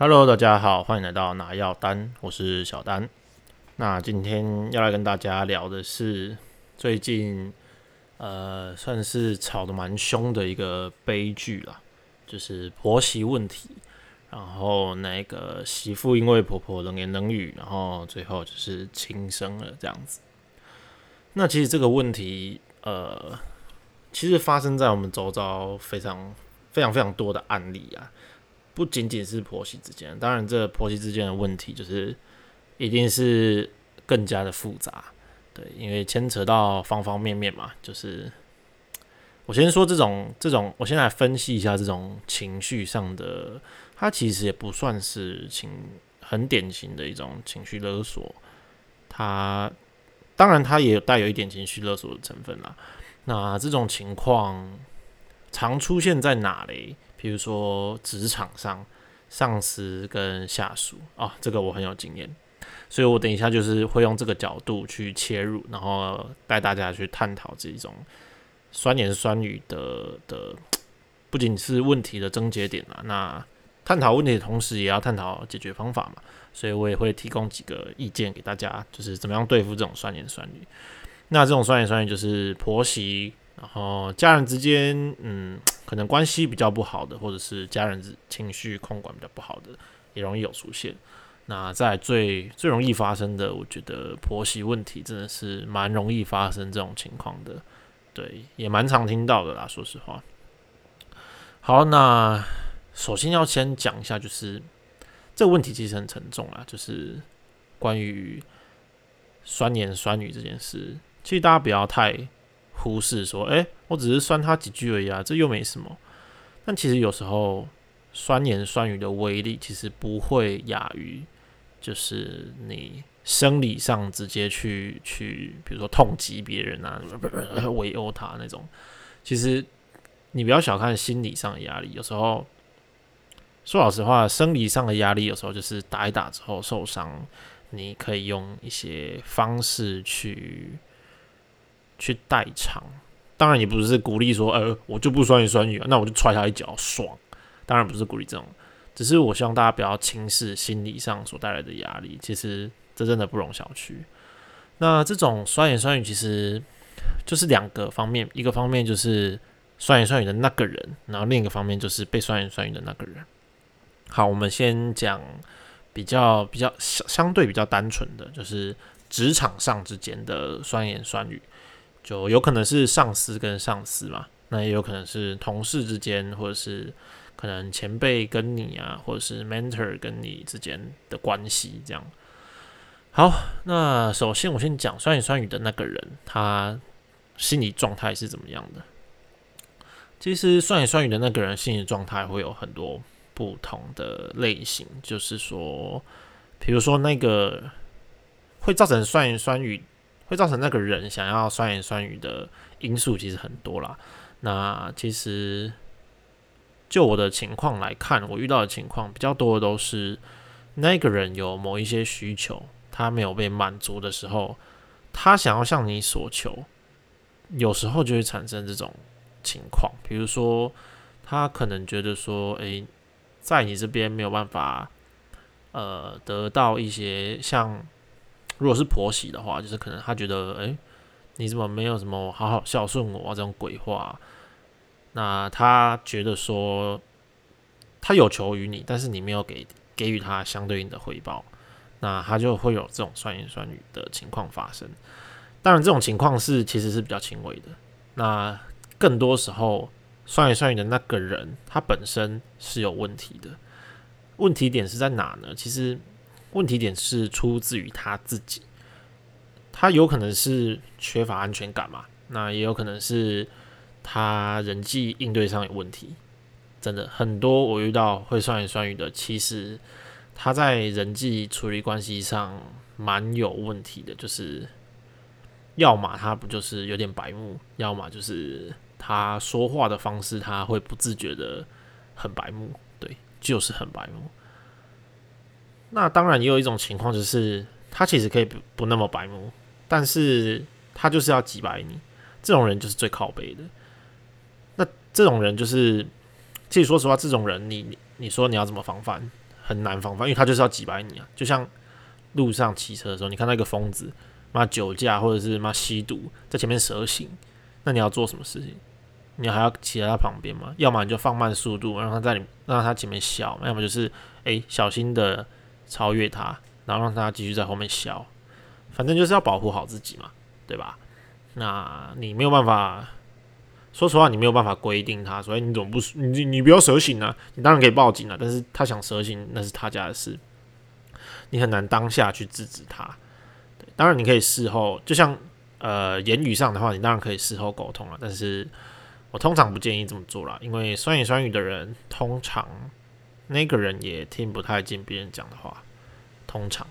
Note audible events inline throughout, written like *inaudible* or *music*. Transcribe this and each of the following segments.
Hello，大家好，欢迎来到拿药单，我是小丹。那今天要来跟大家聊的是最近呃算是吵得蛮凶的一个悲剧啦，就是婆媳问题。然后那个媳妇因为婆婆冷言冷语，然后最后就是轻生了这样子。那其实这个问题呃，其实发生在我们周遭非常非常非常多的案例啊。不仅仅是婆媳之间，当然这婆媳之间的问题就是一定是更加的复杂，对，因为牵扯到方方面面嘛。就是我先说这种这种，我先来分析一下这种情绪上的，它其实也不算是情很典型的一种情绪勒索，它当然它也带有一点情绪勒索的成分啦。那这种情况常出现在哪嘞？比如说职场上，上司跟下属啊，这个我很有经验，所以我等一下就是会用这个角度去切入，然后带大家去探讨这种酸言酸语的的，不仅是问题的症结点啊，那探讨问题的同时也要探讨解决方法嘛，所以我也会提供几个意见给大家，就是怎么样对付这种酸言酸语。那这种酸言酸语就是婆媳。然后家人之间，嗯，可能关系比较不好的，或者是家人情绪控管比较不好的，也容易有出现。那在最最容易发生的，我觉得婆媳问题真的是蛮容易发生这种情况的，对，也蛮常听到的啦。说实话，好，那首先要先讲一下，就是这个问题其实很沉重啊，就是关于酸言酸语这件事，其实大家不要太。忽视说，哎，我只是酸他几句而已啊，这又没什么。但其实有时候酸言酸语的威力，其实不会亚于，就是你生理上直接去去，比如说痛击别人啊，围殴他那种。其实你不要小看心理上的压力，有时候说老实话，生理上的压力有时候就是打一打之后受伤，你可以用一些方式去。去代偿，当然也不是鼓励说，呃，我就不酸言酸语，那我就踹他一脚爽。当然不是鼓励这种，只是我希望大家不要轻视心理上所带来的压力。其实这真的不容小觑。那这种酸言酸语其实就是两个方面，一个方面就是酸言酸语的那个人，然后另一个方面就是被酸言酸语的那个人。好，我们先讲比较比较相相对比较单纯的，就是职场上之间的酸言酸语。就有可能是上司跟上司嘛，那也有可能是同事之间，或者是可能前辈跟你啊，或者是 mentor 跟你之间的关系这样。好，那首先我先讲酸言酸语的那个人，他心理状态是怎么样的？其实酸言酸语的那个人心理状态会有很多不同的类型，就是说，比如说那个会造成酸言酸语。会造成那个人想要酸言酸语的因素其实很多啦。那其实就我的情况来看，我遇到的情况比较多的都是那个人有某一些需求，他没有被满足的时候，他想要向你索求，有时候就会产生这种情况。比如说，他可能觉得说，诶，在你这边没有办法，呃，得到一些像。如果是婆媳的话，就是可能他觉得，哎，你怎么没有什么好好孝顺我啊？这种鬼话，那他觉得说，他有求于你，但是你没有给给予他相对应的回报，那他就会有这种酸言酸语的情况发生。当然，这种情况是其实是比较轻微的。那更多时候，酸言酸语的那个人，他本身是有问题的。问题点是在哪呢？其实。问题点是出自于他自己，他有可能是缺乏安全感嘛？那也有可能是他人际应对上有问题。真的很多我遇到会酸言酸语的，其实他在人际处理关系上蛮有问题的。就是要么他不就是有点白目，要么就是他说话的方式他会不自觉的很白目，对，就是很白目。那当然也有一种情况，就是他其实可以不不那么白目，但是他就是要挤白你，这种人就是最靠背的。那这种人就是，其实说实话，这种人你你说你要怎么防范，很难防范，因为他就是要挤白你啊。就像路上骑车的时候，你看到一个疯子，妈酒驾或者是妈吸毒在前面蛇行，那你要做什么事情？你还要骑在他旁边吗？要么你就放慢速度，让他在你让他前面笑；要么就是诶小心的超越他，然后让他继续在后面笑。反正就是要保护好自己嘛，对吧？那你没有办法，说实话，你没有办法规定他，所以你怎么不你你不要蛇行啊？你当然可以报警啊，但是他想蛇行那是他家的事，你很难当下去制止他。对，当然你可以事后，就像呃言语上的话，你当然可以事后沟通了，但是。我通常不建议这么做啦，因为酸言酸语的人，通常那个人也听不太进别人讲的话。通常，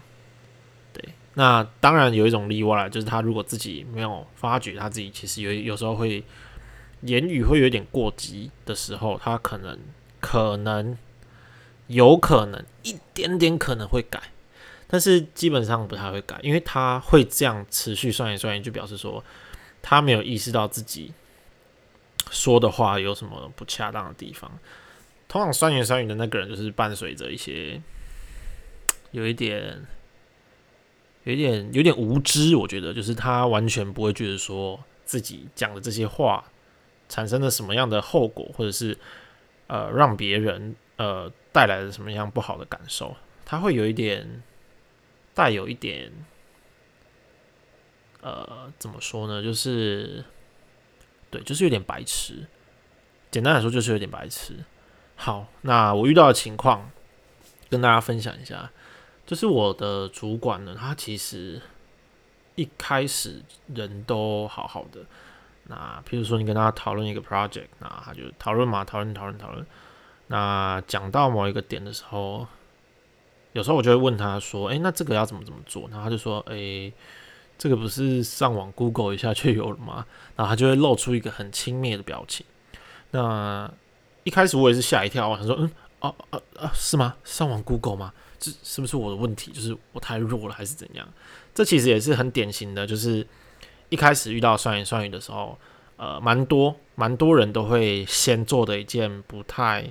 对，那当然有一种例外，就是他如果自己没有发觉，他自己其实有有时候会言语会有点过激的时候，他可能可能有可能一点点可能会改，但是基本上不太会改，因为他会这样持续酸言酸语，就表示说他没有意识到自己。说的话有什么不恰当的地方？通常酸言酸语的那个人，就是伴随着一些有一点、有一点、有点无知。我觉得，就是他完全不会觉得说自己讲的这些话产生了什么样的后果，或者是呃让别人呃带来了什么样不好的感受。他会有一点带有一点呃，怎么说呢？就是。对，就是有点白痴。简单来说，就是有点白痴。好，那我遇到的情况跟大家分享一下。就是我的主管呢，他其实一开始人都好好的。那譬如说，你跟他讨论一个 project，那他就讨论嘛，讨论讨论讨论。那讲到某一个点的时候，有时候我就会问他说：“诶，那这个要怎么怎么做？”然后他就说：“诶。”这个不是上网 Google 一下就有了吗？然后他就会露出一个很轻蔑的表情。那一开始我也是吓一跳，我想说，嗯，哦哦哦，是吗？上网 Google 吗？这是不是我的问题？就是我太弱了，还是怎样？这其实也是很典型的，就是一开始遇到酸言酸语的时候，呃，蛮多蛮多人都会先做的一件不太，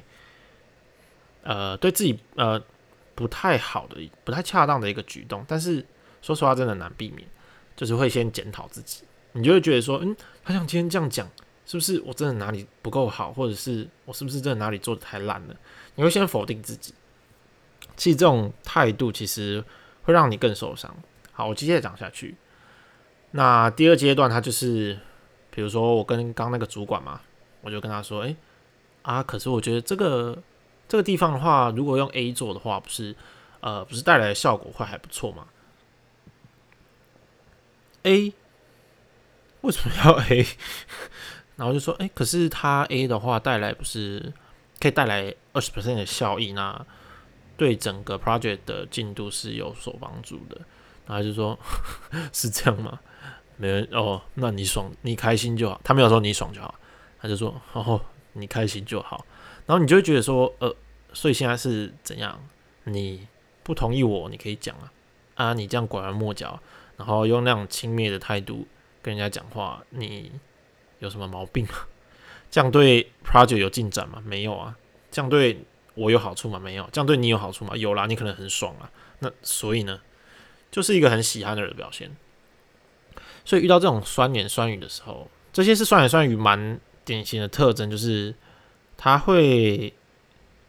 呃，对自己呃不太好的、不太恰当的一个举动。但是说实话，真的难避免。就是会先检讨自己，你就会觉得说，嗯，他像今天这样讲，是不是我真的哪里不够好，或者是我是不是真的哪里做的太烂了？你会先否定自己。其实这种态度其实会让你更受伤。好，我接着讲下去。那第二阶段，他就是，比如说我跟刚那个主管嘛，我就跟他说，哎，啊，可是我觉得这个这个地方的话，如果用 A 做的话，不是，呃，不是带来的效果会还不错吗？A 为什么要 A？*laughs* 然后就说，哎，可是它 A 的话带来不是可以带来二十 percent 的效益，那对整个 project 的进度是有所帮助的。然后就说，*laughs* 是这样吗？没人哦，那你爽，你开心就好。他没有说你爽就好，他就说，哦，你开心就好。然后你就会觉得说，呃，所以现在是怎样？你不同意我，你可以讲啊，啊，你这样拐弯抹角。然后用那种轻蔑的态度跟人家讲话，你有什么毛病吗？*laughs* 这样对 project 有进展吗？没有啊。这样对我有好处吗？没有。这样对你有好处吗？有啦，你可能很爽啊。那所以呢，就是一个很喜憨的人的表现。所以遇到这种酸言酸语的时候，这些是酸言酸语蛮典型的特征，就是他会，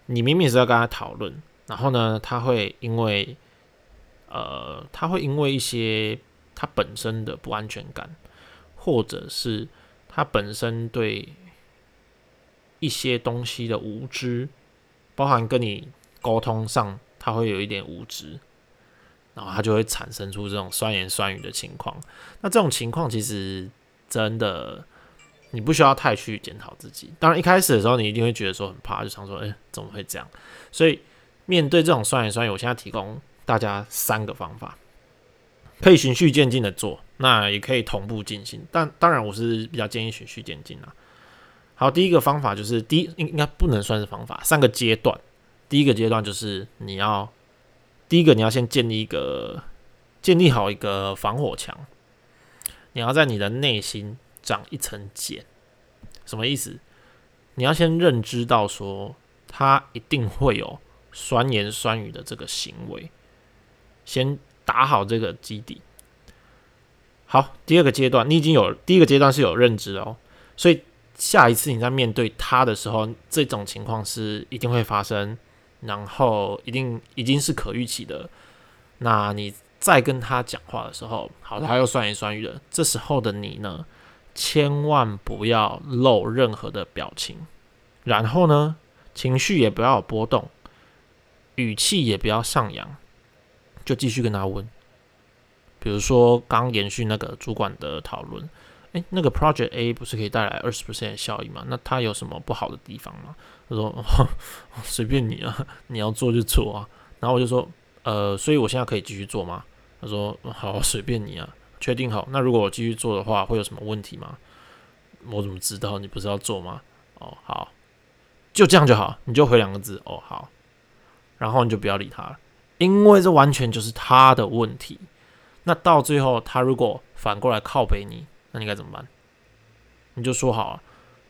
你明明是要跟他讨论，然后呢，他会因为。呃，他会因为一些他本身的不安全感，或者是他本身对一些东西的无知，包含跟你沟通上，他会有一点无知，然后他就会产生出这种酸言酸语的情况。那这种情况其实真的，你不需要太去检讨自己。当然，一开始的时候你一定会觉得说很怕，就想说，哎，怎么会这样？所以面对这种酸言酸语，我现在提供。大家三个方法可以循序渐进的做，那也可以同步进行。但当然，我是比较建议循序渐进啊。好，第一个方法就是第一应应该不能算是方法，三个阶段。第一个阶段就是你要第一个你要先建立一个建立好一个防火墙，你要在你的内心长一层茧。什么意思？你要先认知到说，他一定会有。酸言酸语的这个行为，先打好这个基底。好，第二个阶段，你已经有第一个阶段是有认知哦，所以下一次你在面对他的时候，这种情况是一定会发生，然后一定已经是可预期的。那你再跟他讲话的时候，好，他又酸言酸语的，这时候的你呢，千万不要露任何的表情，然后呢，情绪也不要有波动，语气也不要上扬，就继续跟他问。比如说，刚延续那个主管的讨论，诶，那个 Project A 不是可以带来二十 percent 的效益吗？那它有什么不好的地方吗？他说 *laughs* 随便你啊，*laughs* 你要做就做啊。然后我就说，呃，所以我现在可以继续做吗？他说好，随便你啊，确定好。那如果我继续做的话，会有什么问题吗？我怎么知道？你不是要做吗？哦，好，就这样就好，你就回两个字，哦，好，然后你就不要理他了，因为这完全就是他的问题。那到最后，他如果反过来靠背你，那你该怎么办？你就说好了，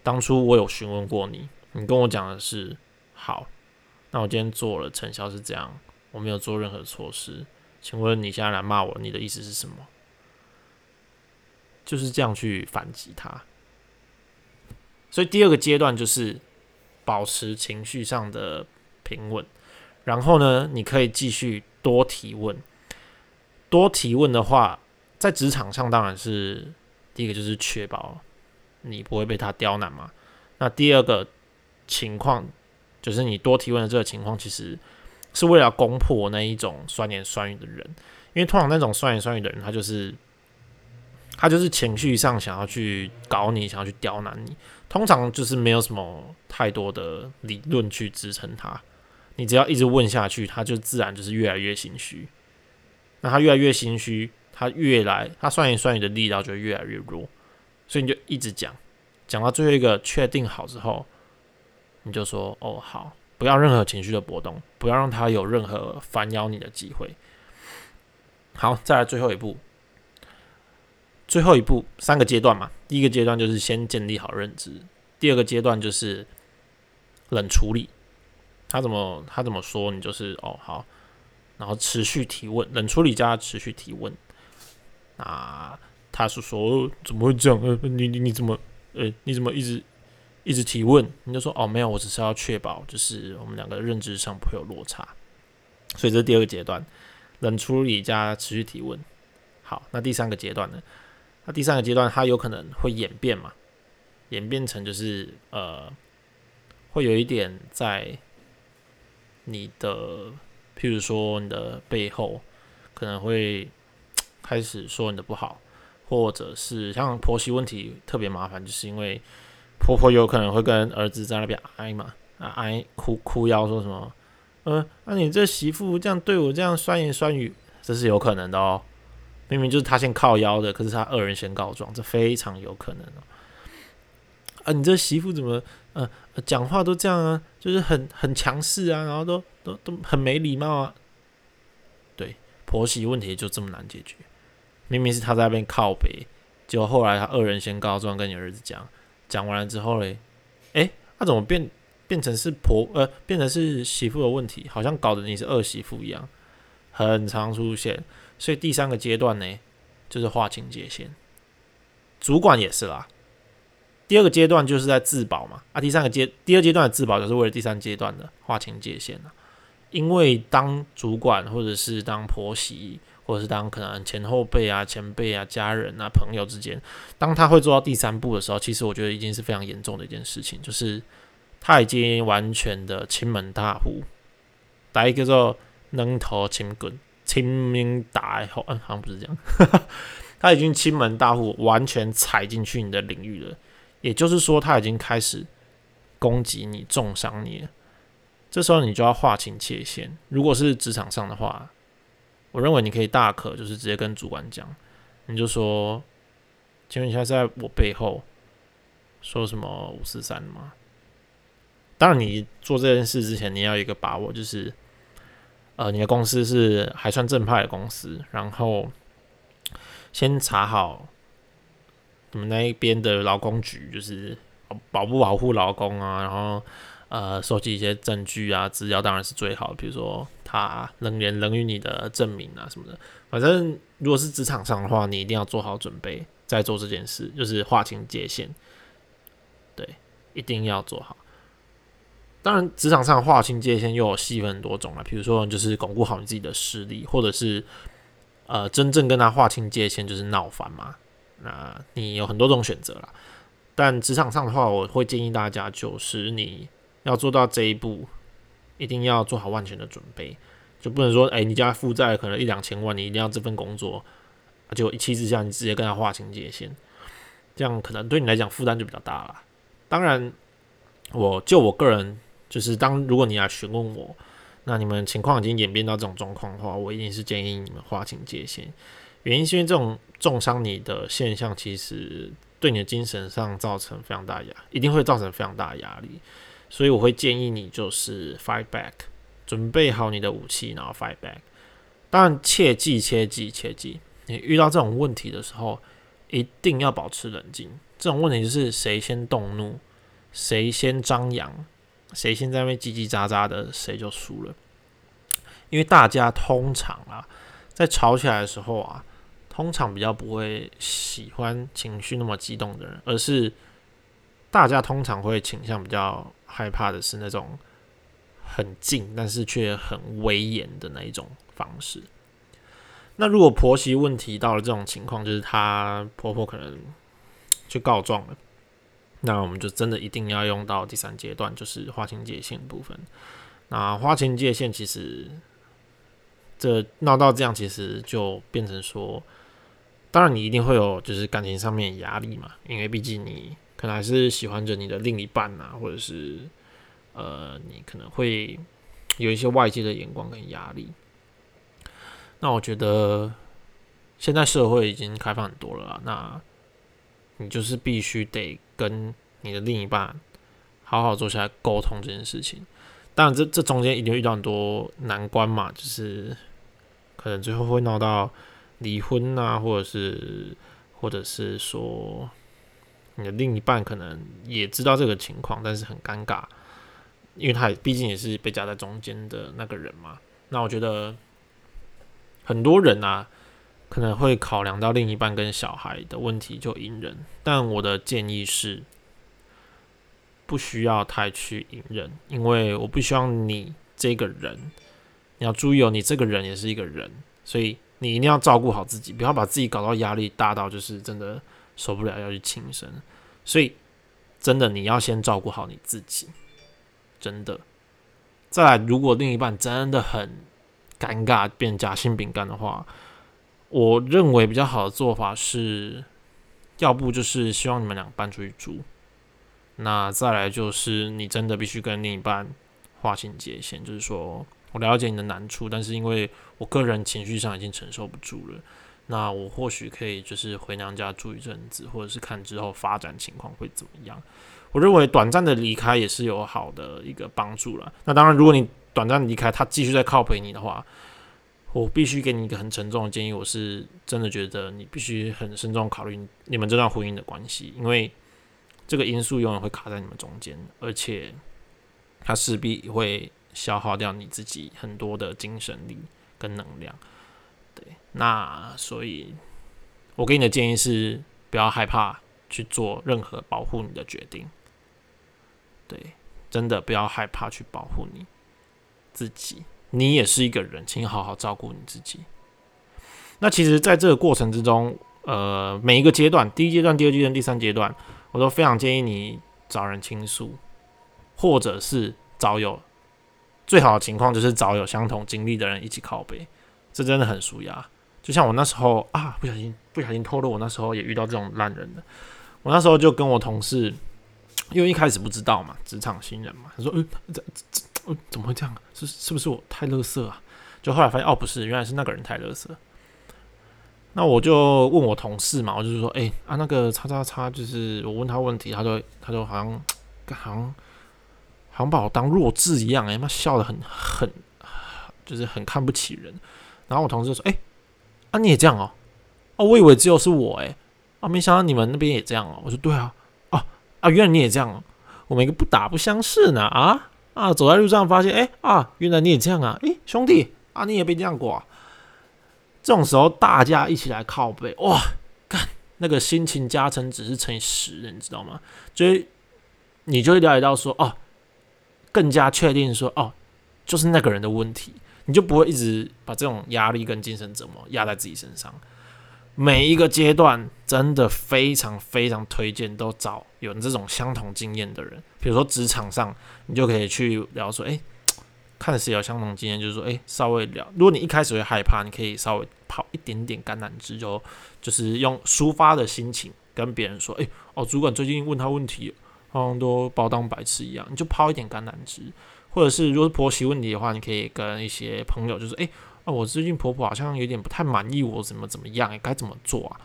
当初我有询问过你，你跟我讲的是好，那我今天做了，成效是这样，我没有做任何措施，请问你现在来骂我，你的意思是什么？就是这样去反击他。所以第二个阶段就是保持情绪上的平稳，然后呢，你可以继续多提问。多提问的话，在职场上当然是第一个就是确保你不会被他刁难嘛。那第二个情况就是你多提问的这个情况，其实是为了攻破那一种酸言酸语的人，因为通常那种酸言酸语的人，他就是他就是情绪上想要去搞你，想要去刁难你，通常就是没有什么太多的理论去支撑他，你只要一直问下去，他就自然就是越来越心虚。那他越来越心虚，他越来他算一算你的力道就越来越弱，所以你就一直讲，讲到最后一个确定好之后，你就说哦好，不要任何情绪的波动，不要让他有任何反咬你的机会。好，再来最后一步，最后一步三个阶段嘛，第一个阶段就是先建立好认知，第二个阶段就是冷处理，他怎么他怎么说，你就是哦好。然后持续提问，冷处理加持续提问。那他是说怎么会这样？呃，你你你怎么呃你怎么一直一直提问？你就说哦没有，我只是要确保就是我们两个认知上不会有落差。所以这是第二个阶段，冷处理加持续提问。好，那第三个阶段呢？那第三个阶段它有可能会演变嘛？演变成就是呃会有一点在你的。譬如说，你的背后可能会开始说你的不好，或者是像婆媳问题特别麻烦，就是因为婆婆有可能会跟儿子在那边哀嘛，啊哀哭哭腰说什么，呃，那你这媳妇这样对我这样酸言酸语，这是有可能的哦。明明就是他先靠腰的，可是他二人先告状，这非常有可能哦。啊，你这媳妇怎么呃讲话都这样啊？就是很很强势啊，然后都。都都很没礼貌啊！对，婆媳问题就这么难解决。明明是他在那边靠北，结果后来他二人先告状，跟你儿子讲，讲完了之后嘞，诶，他怎么变变成是婆呃，变成是媳妇的问题？好像搞得你是二媳妇一样，很常出现。所以第三个阶段呢，就是划清界限。主管也是啦。第二个阶段就是在自保嘛，啊，第三个阶第二阶段的自保就是为了第三阶段的划清界限了。因为当主管，或者是当婆媳，或者是当可能前后辈啊、前辈啊、家人啊、朋友之间，当他会做到第三步的时候，其实我觉得已经是非常严重的一件事情，就是他已经完全的亲门大户，打一个叫“能头亲滚亲民大户”，嗯，好像不是这样，*laughs* 他已经亲门大户，完全踩进去你的领域了，也就是说，他已经开始攻击你、重伤你了。这时候你就要划清界限。如果是职场上的话，我认为你可以大可就是直接跟主管讲，你就说：“请问一下，在我背后说什么五四三吗？”当然，你做这件事之前，你要有一个把握，就是呃，你的公司是还算正派的公司，然后先查好你们那一边的劳工局，就是保不保护劳工啊，然后。呃收集一些证据啊资料，当然是最好。比如说他能言能与你的证明啊什么的。反正如果是职场上的话，你一定要做好准备再做这件事，就是划清界限。对，一定要做好。当然，职场上划清界限又有细分很多种了。比如说，就是巩固好你自己的实力，或者是呃，真正跟他划清界限就是闹翻嘛。那你有很多种选择了。但职场上的话，我会建议大家，就是你要做到这一步，一定要做好万全的准备，就不能说，哎，你家负债可能一两千万，你一定要这份工作，就一气之下你直接跟他划清界限，这样可能对你来讲负担就比较大了。当然，我就我个人。就是当如果你来询问我，那你们情况已经演变到这种状况的话，我一定是建议你们划清界限。原因是因为这种重伤你的现象，其实对你的精神上造成非常大压，一定会造成非常大的压力。所以我会建议你就是 fight back，准备好你的武器，然后 fight back。当然，切记切记切记，你遇到这种问题的时候，一定要保持冷静。这种问题就是谁先动怒，谁先张扬。谁先在那边叽叽喳喳的，谁就输了。因为大家通常啊，在吵起来的时候啊，通常比较不会喜欢情绪那么激动的人，而是大家通常会倾向比较害怕的是那种很近但是却很威严的那一种方式。那如果婆媳问题到了这种情况，就是她婆婆可能去告状了。那我们就真的一定要用到第三阶段，就是划清界限部分。那划清界限，其实这闹到这样，其实就变成说，当然你一定会有就是感情上面压力嘛，因为毕竟你可能还是喜欢着你的另一半啊，或者是呃，你可能会有一些外界的眼光跟压力。那我觉得现在社会已经开放很多了，那。你就是必须得跟你的另一半好好坐下来沟通这件事情。当然，这这中间一定遇到很多难关嘛，就是可能最后会闹到离婚啊，或者是或者是说你的另一半可能也知道这个情况，但是很尴尬，因为他毕竟也是被夹在中间的那个人嘛。那我觉得很多人啊。可能会考量到另一半跟小孩的问题就隐忍，但我的建议是，不需要太去隐忍，因为我不希望你这个人，你要注意哦，你这个人也是一个人，所以你一定要照顾好自己，不要把自己搞到压力大到就是真的受不了要去轻生，所以真的你要先照顾好你自己，真的。再来，如果另一半真的很尴尬变夹心饼干的话。我认为比较好的做法是，要不就是希望你们俩搬出去住，那再来就是你真的必须跟另一半划清界限，就是说我了解你的难处，但是因为我个人情绪上已经承受不住了，那我或许可以就是回娘家住一阵子，或者是看之后发展情况会怎么样。我认为短暂的离开也是有好的一个帮助了。那当然，如果你短暂离开，他继续在靠陪你的话。我必须给你一个很沉重的建议，我是真的觉得你必须很慎重考虑你们这段婚姻的关系，因为这个因素永远会卡在你们中间，而且它势必会消耗掉你自己很多的精神力跟能量。对，那所以我给你的建议是，不要害怕去做任何保护你的决定。对，真的不要害怕去保护你自己。你也是一个人，请好好照顾你自己。那其实，在这个过程之中，呃，每一个阶段，第一阶段、第二阶段、第三阶段，我都非常建议你找人倾诉，或者是找有最好的情况就是找有相同经历的人一起靠背，这真的很舒压。就像我那时候啊，不小心不小心透露，我那时候也遇到这种烂人的，我那时候就跟我同事，因为一开始不知道嘛，职场新人嘛，他说：“嗯，这这。”怎么会这样？是是不是我太乐色啊？就后来发现哦，不是，原来是那个人太乐色。那我就问我同事嘛，我就是说，哎啊，那个叉叉叉，就是我问他问题，他就他就好像好像好像把我当弱智一样，哎妈笑的很很，就是很看不起人。然后我同事就说，哎啊你也这样哦？哦，我以为只有是我哎，啊没想到你们那边也这样哦。我说对啊，哦啊原来你也这样哦。我们一个不打不相识呢啊啊！走在路上发现，哎啊，原来你也这样啊！哎，兄弟啊，你也被这样过。啊这种时候大家一起来靠背，哇，看那个心情加成只是乘以十的，你知道吗？所以你就会了解到说，哦，更加确定说，哦，就是那个人的问题，你就不会一直把这种压力跟精神折磨压在自己身上。每一个阶段真的非常非常推荐都找有这种相同经验的人，比如说职场上，你就可以去聊说，诶，看谁有相同经验，就是说，诶，稍微聊。如果你一开始会害怕，你可以稍微跑一点点橄榄枝，就就是用抒发的心情跟别人说，诶，哦，主管最近问他问题，好像都把我当白痴一样，你就抛一点橄榄枝，或者是如果是婆媳问题的话，你可以跟一些朋友，就是，诶。啊，我最近婆婆好像有点不太满意我怎么怎么样，该怎么做啊？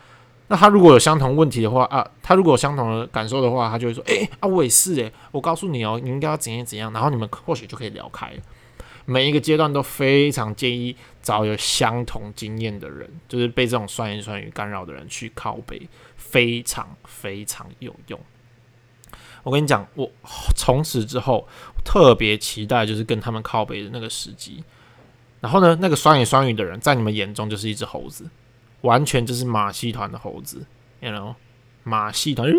那他如果有相同问题的话啊，他如果有相同的感受的话，他就会说：“诶，啊，我也是诶，我告诉你哦，你应该要怎样怎样。”然后你们或许就可以聊开。每一个阶段都非常建议找有相同经验的人，就是被这种酸言酸语干扰的人去靠背，非常非常有用。我跟你讲，我从此之后特别期待就是跟他们靠背的那个时机。然后呢，那个双言双语的人，在你们眼中就是一只猴子，完全就是马戏团的猴子，you know，马戏团。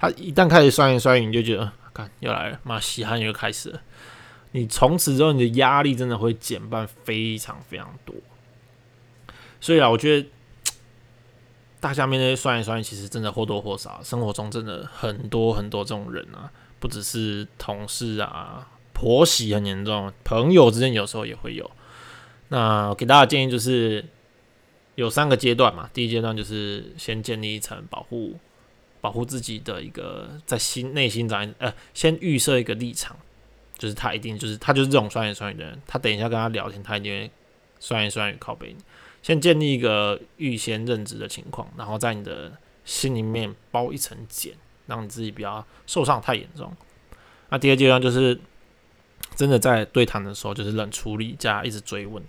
他一旦开始双言双语，你就觉得，看又来了，马戏汉又开始了。你从此之后，你的压力真的会减半非常非常多。所以啊，我觉得大家面对双言双语，其实真的或多或少，生活中真的很多很多这种人啊，不只是同事啊。婆媳很严重，朋友之间有时候也会有。那给大家建议就是，有三个阶段嘛。第一阶段就是先建立一层保护，保护自己的一个在心内心长，呃，先预设一个立场，就是他一定就是他就是这种酸言酸语的人，他等一下跟他聊天，他一定会酸言酸语靠背你。先建立一个预先认知的情况，然后在你的心里面包一层茧，让你自己不要受伤太严重。那第二阶段就是。真的在对谈的时候，就是冷处理加一直追问，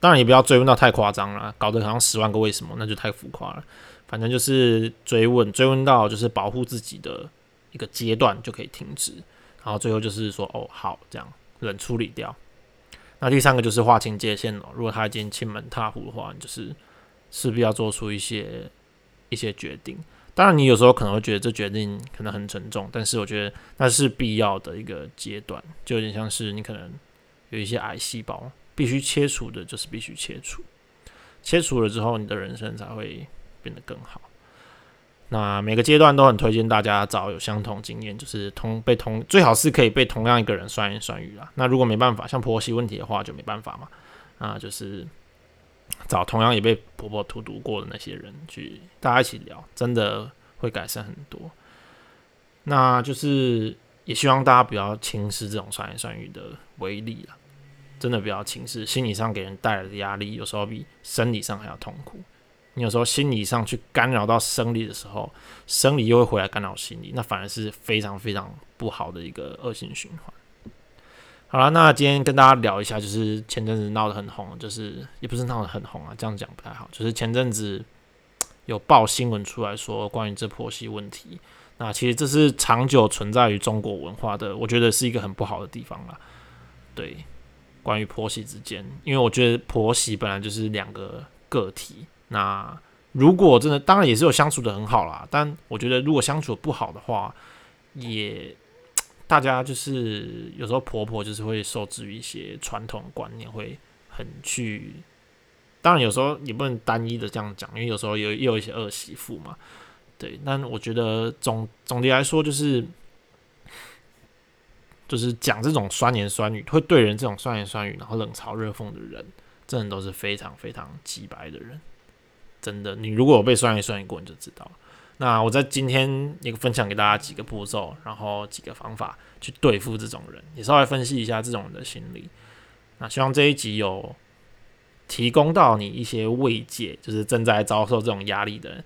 当然也不要追问到太夸张了，搞得好像十万个为什么，那就太浮夸了。反正就是追问，追问到就是保护自己的一个阶段就可以停止，然后最后就是说哦好，这样冷处理掉。那第三个就是划清界限了。如果他已经亲门踏户的话，就是势必要做出一些一些决定。当然，你有时候可能会觉得这决定可能很沉重，但是我觉得那是必要的一个阶段，就有点像是你可能有一些癌细胞必须切除的，就是必须切除，切除了之后，你的人生才会变得更好。那每个阶段都很推荐大家找有相同经验，就是同被同最好是可以被同样一个人酸言酸语啊。那如果没办法，像婆媳问题的话就没办法嘛，啊，就是。找同样也被婆婆荼毒过的那些人去，大家一起聊，真的会改善很多。那就是也希望大家不要轻视这种酸言酸语的威力了，真的不要轻视，心理上给人带来的压力，有时候比生理上还要痛苦。你有时候心理上去干扰到生理的时候，生理又会回来干扰心理，那反而是非常非常不好的一个恶性循环。好了，那今天跟大家聊一下，就是前阵子闹得很红，就是也不是闹得很红啊，这样讲不太好，就是前阵子有报新闻出来说关于这婆媳问题，那其实这是长久存在于中国文化的，我觉得是一个很不好的地方啦。对，关于婆媳之间，因为我觉得婆媳本来就是两个个体，那如果真的，当然也是有相处的很好啦，但我觉得如果相处不好的话，也。大家就是有时候婆婆就是会受制于一些传统观念，会很去。当然有时候也不能单一的这样讲，因为有时候有也有一些儿媳妇嘛，对。但我觉得总总的来说，就是就是讲这种酸言酸语，会对人这种酸言酸语，然后冷嘲热讽的人，真的都是非常非常鸡白的人。真的，你如果有被酸言酸语过，你就知道了。那我在今天也分享给大家几个步骤，然后几个方法去对付这种人，也稍微分析一下这种人的心理。那希望这一集有提供到你一些慰藉，就是正在遭受这种压力的人，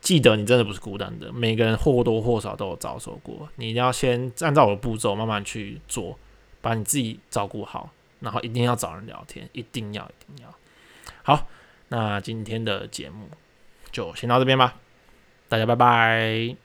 记得你真的不是孤单的，每个人或多或少都有遭受过。你一定要先按照我的步骤慢慢去做，把你自己照顾好，然后一定要找人聊天，一定要一定要。好，那今天的节目就先到这边吧。大家拜拜。